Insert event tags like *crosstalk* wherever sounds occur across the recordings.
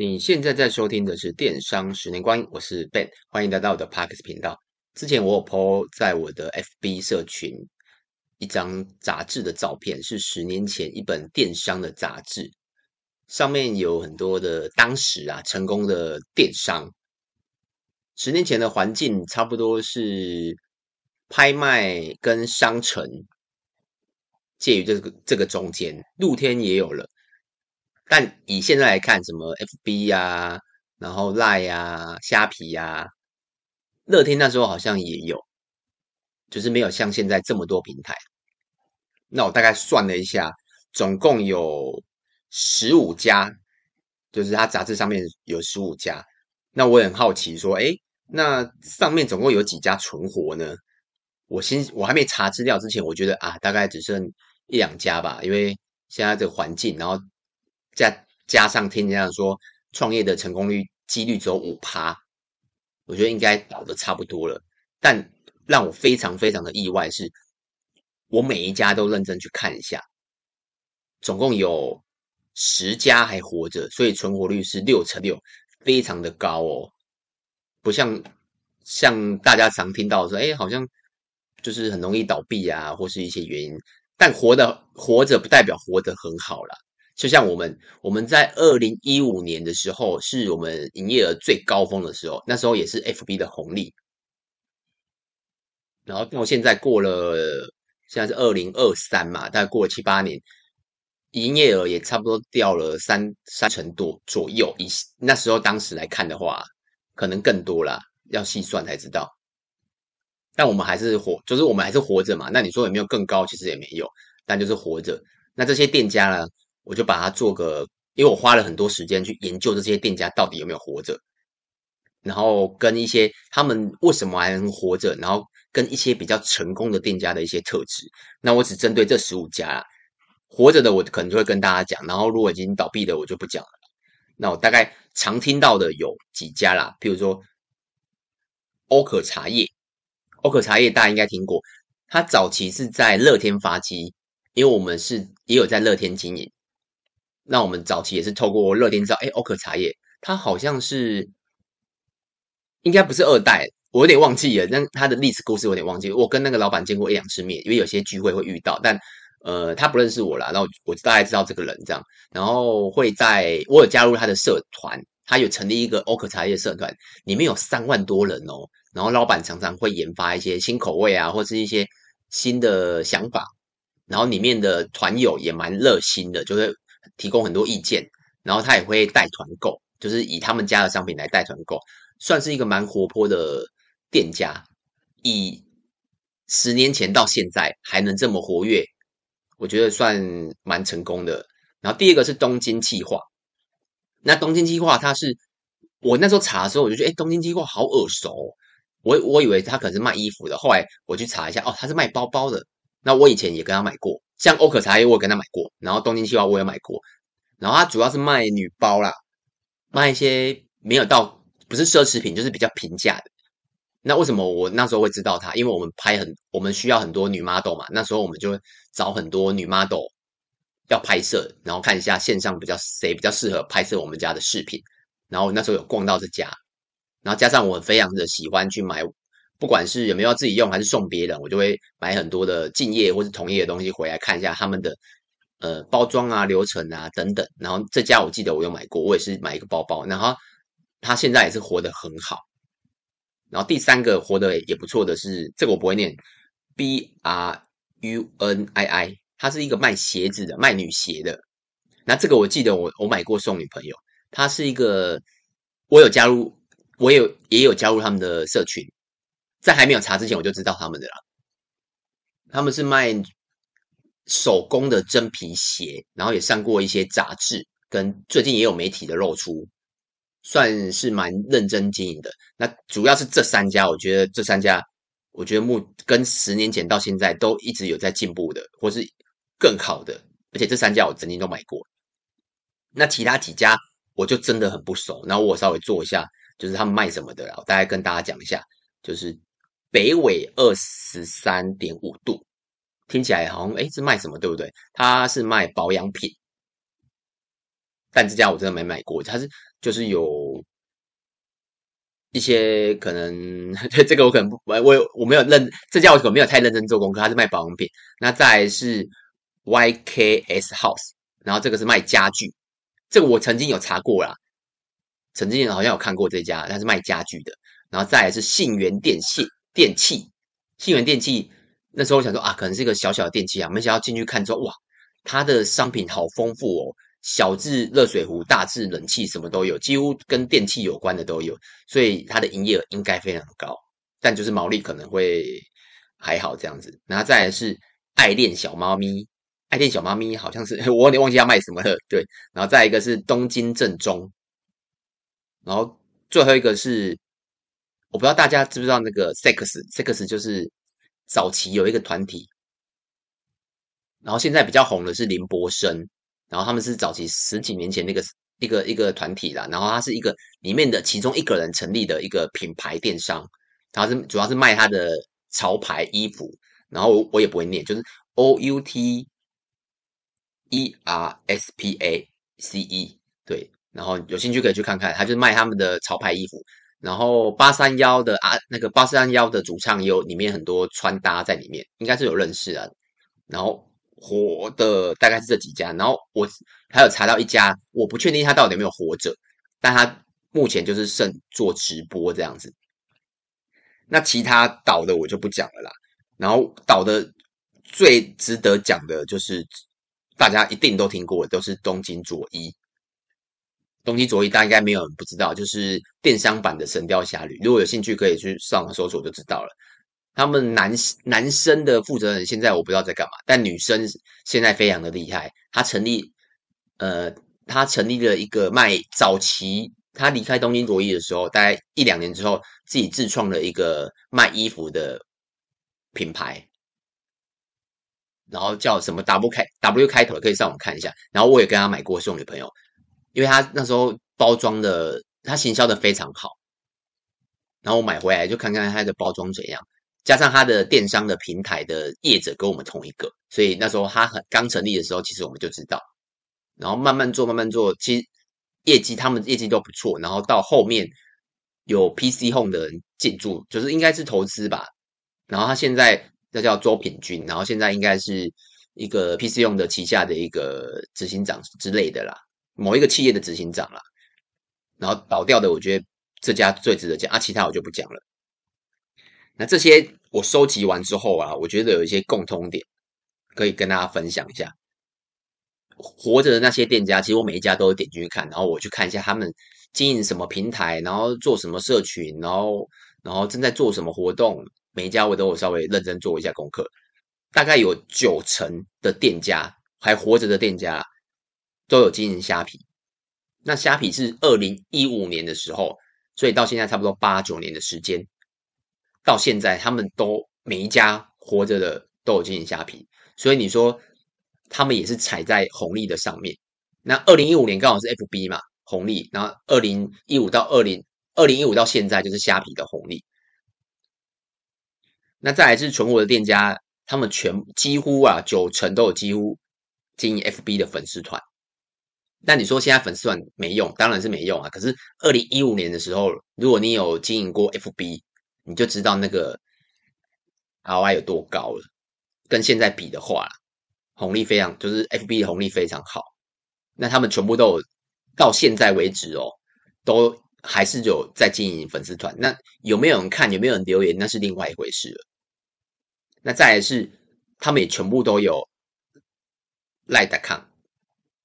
你现在在收听的是《电商十年光阴》，我是 Ben，欢迎来到我的 Podcast 频道。之前我有 po 在我的 FB 社群一张杂志的照片，是十年前一本电商的杂志，上面有很多的当时啊成功的电商。十年前的环境差不多是拍卖跟商城介于这个这个中间，露天也有了。但以现在来看，什么 FB 呀、啊，然后 Line 呀、啊、虾皮呀、啊，乐天那时候好像也有，就是没有像现在这么多平台。那我大概算了一下，总共有十五家，就是它杂志上面有十五家。那我也很好奇，说，哎，那上面总共有几家存活呢？我先我还没查资料之前，我觉得啊，大概只剩一两家吧，因为现在这个环境，然后。加加上听人家说创业的成功率几率只有五趴，我觉得应该倒的差不多了。但让我非常非常的意外是，我每一家都认真去看一下，总共有十家还活着，所以存活率是六成六，非常的高哦。不像像大家常听到说，哎，好像就是很容易倒闭啊，或是一些原因。但活的活着不代表活得很好啦。就像我们，我们在二零一五年的时候，是我们营业额最高峰的时候，那时候也是 FB 的红利。然后到现在过了，现在是二零二三嘛，大概过了七八年，营业额也差不多掉了三三成多左右。以那时候当时来看的话，可能更多啦，要细算才知道。但我们还是活，就是我们还是活着嘛。那你说有没有更高？其实也没有，但就是活着。那这些店家呢？我就把它做个，因为我花了很多时间去研究这些店家到底有没有活着，然后跟一些他们为什么还能活着，然后跟一些比较成功的店家的一些特质。那我只针对这十五家啦，活着的，我可能就会跟大家讲。然后如果已经倒闭的，我就不讲了。那我大概常听到的有几家啦，譬如说欧可茶叶，欧可茶叶大家应该听过，它早期是在乐天发迹，因为我们是也有在乐天经营。那我们早期也是透过乐天知道，哎，欧可茶叶，它好像是应该不是二代，我有点忘记了。但它的历史故事我有点忘记。我跟那个老板见过一两次面，因为有些聚会会遇到，但呃，他不认识我啦。然后我大概知道这个人这样，然后会在我有加入他的社团，他有成立一个欧可茶叶社团，里面有三万多人哦。然后老板常常会研发一些新口味啊，或是一些新的想法。然后里面的团友也蛮热心的，就是。提供很多意见，然后他也会带团购，就是以他们家的商品来带团购，算是一个蛮活泼的店家。以十年前到现在还能这么活跃，我觉得算蛮成功的。然后第二个是东京计划，那东京计划它是我那时候查的时候，我就觉得，哎，东京计划好耳熟哦，我我以为他可能是卖衣服的，后来我去查一下，哦，他是卖包包的。那我以前也跟他买过。像欧可茶叶，我也跟他买过，然后东京企划我也买过，然后他主要是卖女包啦，卖一些没有到不是奢侈品，就是比较平价的。那为什么我那时候会知道他？因为我们拍很，我们需要很多女 model 嘛，那时候我们就找很多女 model 要拍摄，然后看一下线上比较谁比较适合拍摄我们家的饰品，然后那时候有逛到这家，然后加上我非常的喜欢去买。不管是有没有要自己用，还是送别人，我就会买很多的敬业或是同业的东西回来看一下他们的呃包装啊、流程啊等等。然后这家我记得我有买过，我也是买一个包包，然后他现在也是活得很好。然后第三个活得也不错的是这个我不会念，B R U N I I，它是一个卖鞋子的，卖女鞋的。那这个我记得我我买过送女朋友，他是一个我有加入，我有也有加入他们的社群。在还没有查之前，我就知道他们的了。他们是卖手工的真皮鞋，然后也上过一些杂志，跟最近也有媒体的露出，算是蛮认真经营的。那主要是这三家，我觉得这三家，我觉得目跟十年前到现在都一直有在进步的，或是更好的。而且这三家我曾经都买过。那其他几家我就真的很不熟，然后我稍微做一下，就是他们卖什么的，我大概跟大家讲一下，就是。北纬二十三点五度，听起来好像诶是卖什么对不对？它是卖保养品，但这家我真的没买过，它是就是有一些可能对这个我可能不我我我没有认这家我可能没有太认真做功课，它是卖保养品。那再来是 YKS House，然后这个是卖家具，这个我曾经有查过啦，曾经好像有看过这家，它是卖家具的。然后再来是信源电器电器，信源电器那时候我想说啊，可能是一个小小的电器啊，没想到进去看之后哇，它的商品好丰富哦。小至热水壶，大至冷气，什么都有，几乎跟电器有关的都有，所以它的营业额应该非常高，但就是毛利可能会还好这样子。然后再来是爱恋小猫咪，爱恋小猫咪好像是 *laughs* 我有点忘记要卖什么了，对。然后再一个是东京正宗，然后最后一个是我不知道大家知不知道那个 Sex，Sex 就是早期有一个团体，然后现在比较红的是林柏升。然后他们是早期十几年前那个一个一个团体啦，然后他是一个里面的其中一个人成立的一个品牌电商，然后是主要是卖他的潮牌衣服，然后我，我也不会念，就是 O U T E R S P A C E 对，然后有兴趣可以去看看，他就是卖他们的潮牌衣服，然后八三夭的啊那个八三夭的主唱有里面很多穿搭在里面，应该是有认识啊，然后。活的大概是这几家，然后我还有查到一家，我不确定他到底有没有活着，但他目前就是剩做直播这样子。那其他倒的我就不讲了啦。然后倒的最值得讲的就是大家一定都听过，都是东京佐伊。东京佐伊大家应该没有人不知道，就是电商版的《神雕侠侣》，如果有兴趣可以去上网搜索就知道了。他们男男生的负责人现在我不知道在干嘛，但女生现在非常的厉害。他成立，呃，他成立了一个卖早期，他离开东京佐伊的时候，大概一两年之后，自己自创了一个卖衣服的品牌，然后叫什么 W 开 W 开头，可以上网看一下。然后我也跟他买过送女朋友，因为他那时候包装的，他行销的非常好。然后我买回来就看看他的包装怎样。加上他的电商的平台的业者跟我们同一个，所以那时候他很刚成立的时候，其实我们就知道。然后慢慢做，慢慢做，其实业绩他们业绩都不错。然后到后面有 PC Home 的人进驻，就是应该是投资吧。然后他现在那叫周品君，然后现在应该是一个 PC Home 的旗下的一个执行长之类的啦，某一个企业的执行长啦。然后倒掉的，我觉得这家最值得讲啊，其他我就不讲了。那这些我收集完之后啊，我觉得有一些共通点可以跟大家分享一下。活着的那些店家，其实我每一家都有点进去看，然后我去看一下他们经营什么平台，然后做什么社群，然后然后正在做什么活动，每一家我都有稍微认真做一下功课。大概有九成的店家还活着的店家都有经营虾皮。那虾皮是二零一五年的时候，所以到现在差不多八九年的时间。到现在，他们都每一家活着的都有经营虾皮，所以你说他们也是踩在红利的上面。那二零一五年刚好是 FB 嘛，红利，然后二零一五到二零二零一五到现在就是虾皮的红利。那再来是存活的店家，他们全几乎啊九成都有几乎经营 FB 的粉丝团。那你说现在粉丝团没用，当然是没用啊。可是二零一五年的时候，如果你有经营过 FB，你就知道那个 ROI 有多高了，跟现在比的话，红利非常，就是 FB 的红利非常好。那他们全部都有，到现在为止哦，都还是有在经营粉丝团。那有没有人看，有没有人留言，那是另外一回事了。那再来是，他们也全部都有赖 .com，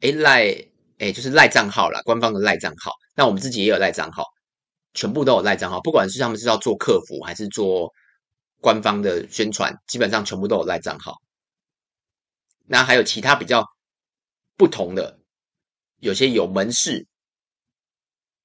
哎赖，哎就是赖账号啦，官方的赖账号。那我们自己也有赖账号。全部都有赖账号，不管是他们是要做客服还是做官方的宣传，基本上全部都有赖账号。那还有其他比较不同的，有些有门市，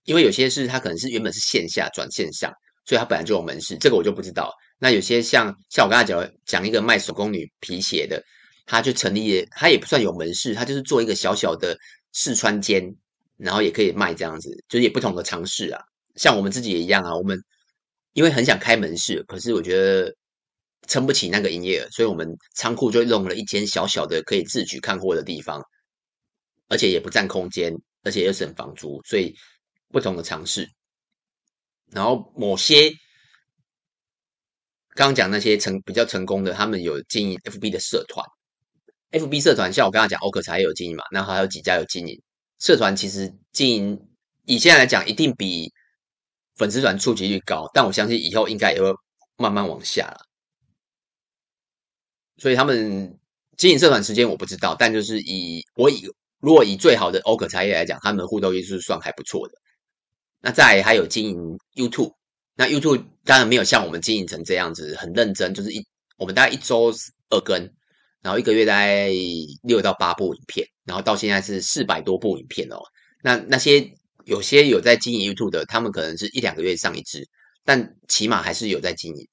因为有些是他可能是原本是线下转线上，所以他本来就有门市，这个我就不知道。那有些像像我刚才讲讲一个卖手工女皮鞋的，他就成立，他也不算有门市，他就是做一个小小的试穿间，然后也可以卖这样子，就是也不同的尝试啊。像我们自己也一样啊，我们因为很想开门市，可是我觉得撑不起那个营业额，所以我们仓库就弄了一间小小的可以自取看货的地方，而且也不占空间，而且又省房租，所以不同的尝试。然后某些刚刚讲那些成比较成功的，他们有经营 FB 的社团，FB 社团像我刚刚讲欧可茶有经营嘛，然后还有几家有经营社团，其实经营以现在来讲，一定比粉丝团触及率高，但我相信以后应该也会慢慢往下了。所以他们经营社团时间我不知道，但就是以我以如果以最好的欧可茶叶来讲，他们的互动率是算还不错的。那再还有经营 YouTube，那 YouTube 当然没有像我们经营成这样子很认真，就是一我们大概一周二更，然后一个月大概六到八部影片，然后到现在是四百多部影片哦。那那些有些有在经营 YouTube 的，他们可能是一两个月上一支，但起码还是有在经营。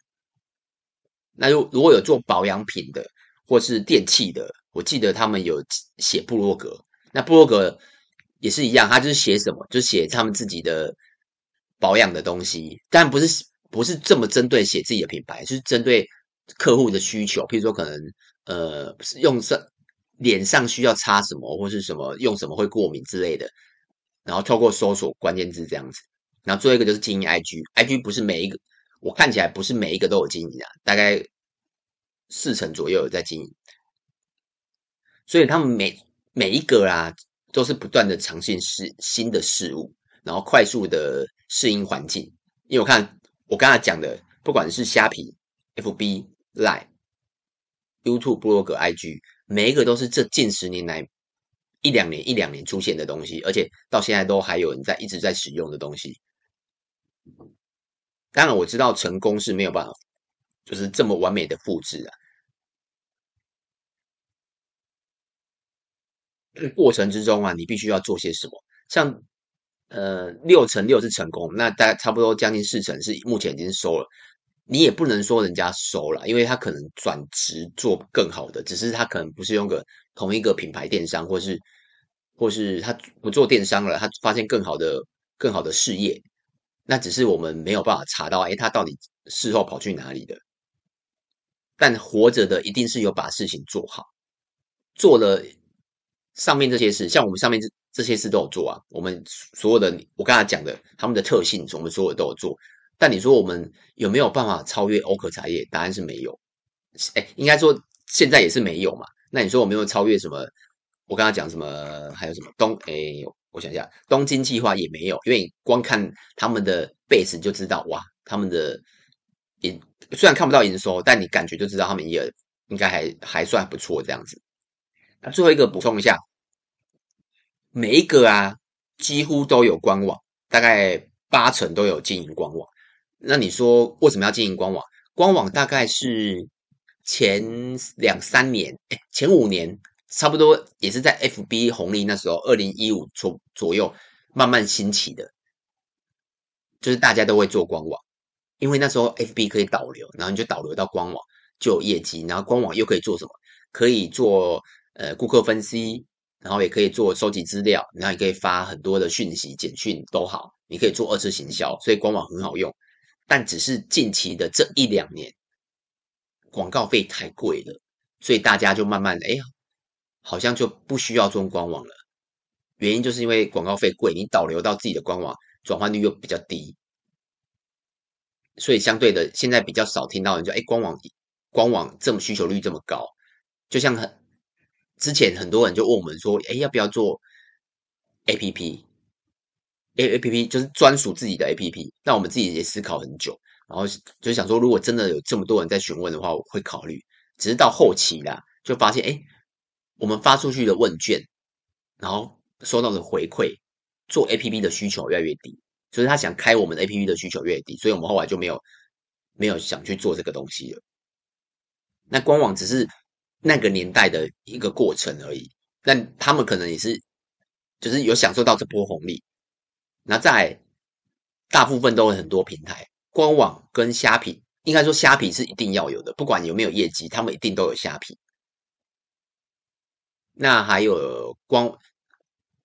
那如如果有做保养品的或是电器的，我记得他们有写部落格，那部落格。也是一样，他就是写什么，就写他们自己的保养的东西，但不是不是这么针对写自己的品牌，是针对客户的需求，譬如说可能呃用上脸上需要擦什么，或是什么用什么会过敏之类的，然后透过搜索关键字这样子，然后最后一个就是经营 IG，IG 不是每一个我看起来不是每一个都有经营啊，大概四成左右有在经营，所以他们每每一个啊。都是不断的尝试新新的事物，然后快速的适应环境。因为我看我刚才讲的，不管是虾皮、FB、Line、YouTube、部落格、IG，每一个都是这近十年来一两年、一两年出现的东西，而且到现在都还有人在一直在使用的东西。当然，我知道成功是没有办法，就是这么完美的复制啊。过程之中啊，你必须要做些什么？像呃六成六是成功，那大概差不多将近四成是目前已经收了。你也不能说人家收了，因为他可能转职做更好的，只是他可能不是用个同一个品牌电商，或是或是他不做电商了，他发现更好的更好的事业。那只是我们没有办法查到，哎，他到底事后跑去哪里的？但活着的一定是有把事情做好，做了。上面这些事，像我们上面这这些事都有做啊。我们所有的我刚才讲的，他们的特性，我们所有都有做。但你说我们有没有办法超越欧可茶叶？答案是没有。哎，应该说现在也是没有嘛。那你说我们有没有超越什么？我刚刚讲什么？还有什么东？哎，我想一下，东京计划也没有，因为光看他们的 base 就知道，哇，他们的营虽然看不到营收，但你感觉就知道他们也应该还还算不错这样子。那最后一个补充一下，每一个啊几乎都有官网，大概八成都有经营官网。那你说为什么要经营官网？官网大概是前两三年，哎，前五年差不多也是在 FB 红利那时候，二零一五左左右慢慢兴起的，就是大家都会做官网，因为那时候 FB 可以导流，然后你就导流到官网就有业绩，然后官网又可以做什么？可以做。呃，顾客分析，然后也可以做收集资料，然后也可以发很多的讯息、简讯都好，你可以做二次行销，所以官网很好用。但只是近期的这一两年，广告费太贵了，所以大家就慢慢的，哎，好像就不需要做官网了。原因就是因为广告费贵，你导流到自己的官网，转换率又比较低，所以相对的，现在比较少听到人说，哎，官网官网这么需求率这么高，就像很。之前很多人就问我们说：“哎，要不要做 A P P？A A P P 就是专属自己的 A P P。”那我们自己也思考很久，然后就想说，如果真的有这么多人在询问的话，我会考虑。只是到后期啦，就发现，哎，我们发出去的问卷，然后收到的回馈，做 A P P 的需求越来越低，所以他想开我们的 A P P 的需求越低，所以我们后来就没有没有想去做这个东西了。那官网只是。那个年代的一个过程而已，但他们可能也是，就是有享受到这波红利。那在大部分都有很多平台，官网跟虾皮，应该说虾皮是一定要有的，不管有没有业绩，他们一定都有虾皮。那还有官，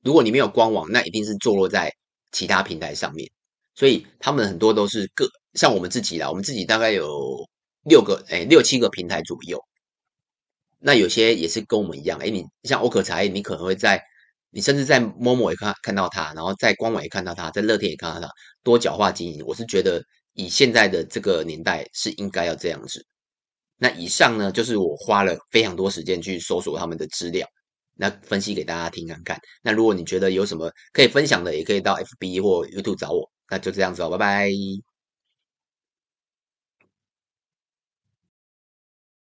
如果你没有官网，那一定是坐落在其他平台上面。所以他们很多都是个，像我们自己啦，我们自己大概有六个，哎，六七个平台左右。那有些也是跟我们一样，哎，你像欧可茶叶，你可能会在你甚至在 Momo 也看看到它，然后在官网也看到它，在乐天也看到它，多角化经营，我是觉得以现在的这个年代是应该要这样子。那以上呢，就是我花了非常多时间去搜索他们的资料，那分析给大家听看看。那如果你觉得有什么可以分享的，也可以到 FB 或 YouTube 找我。那就这样子哦，拜拜。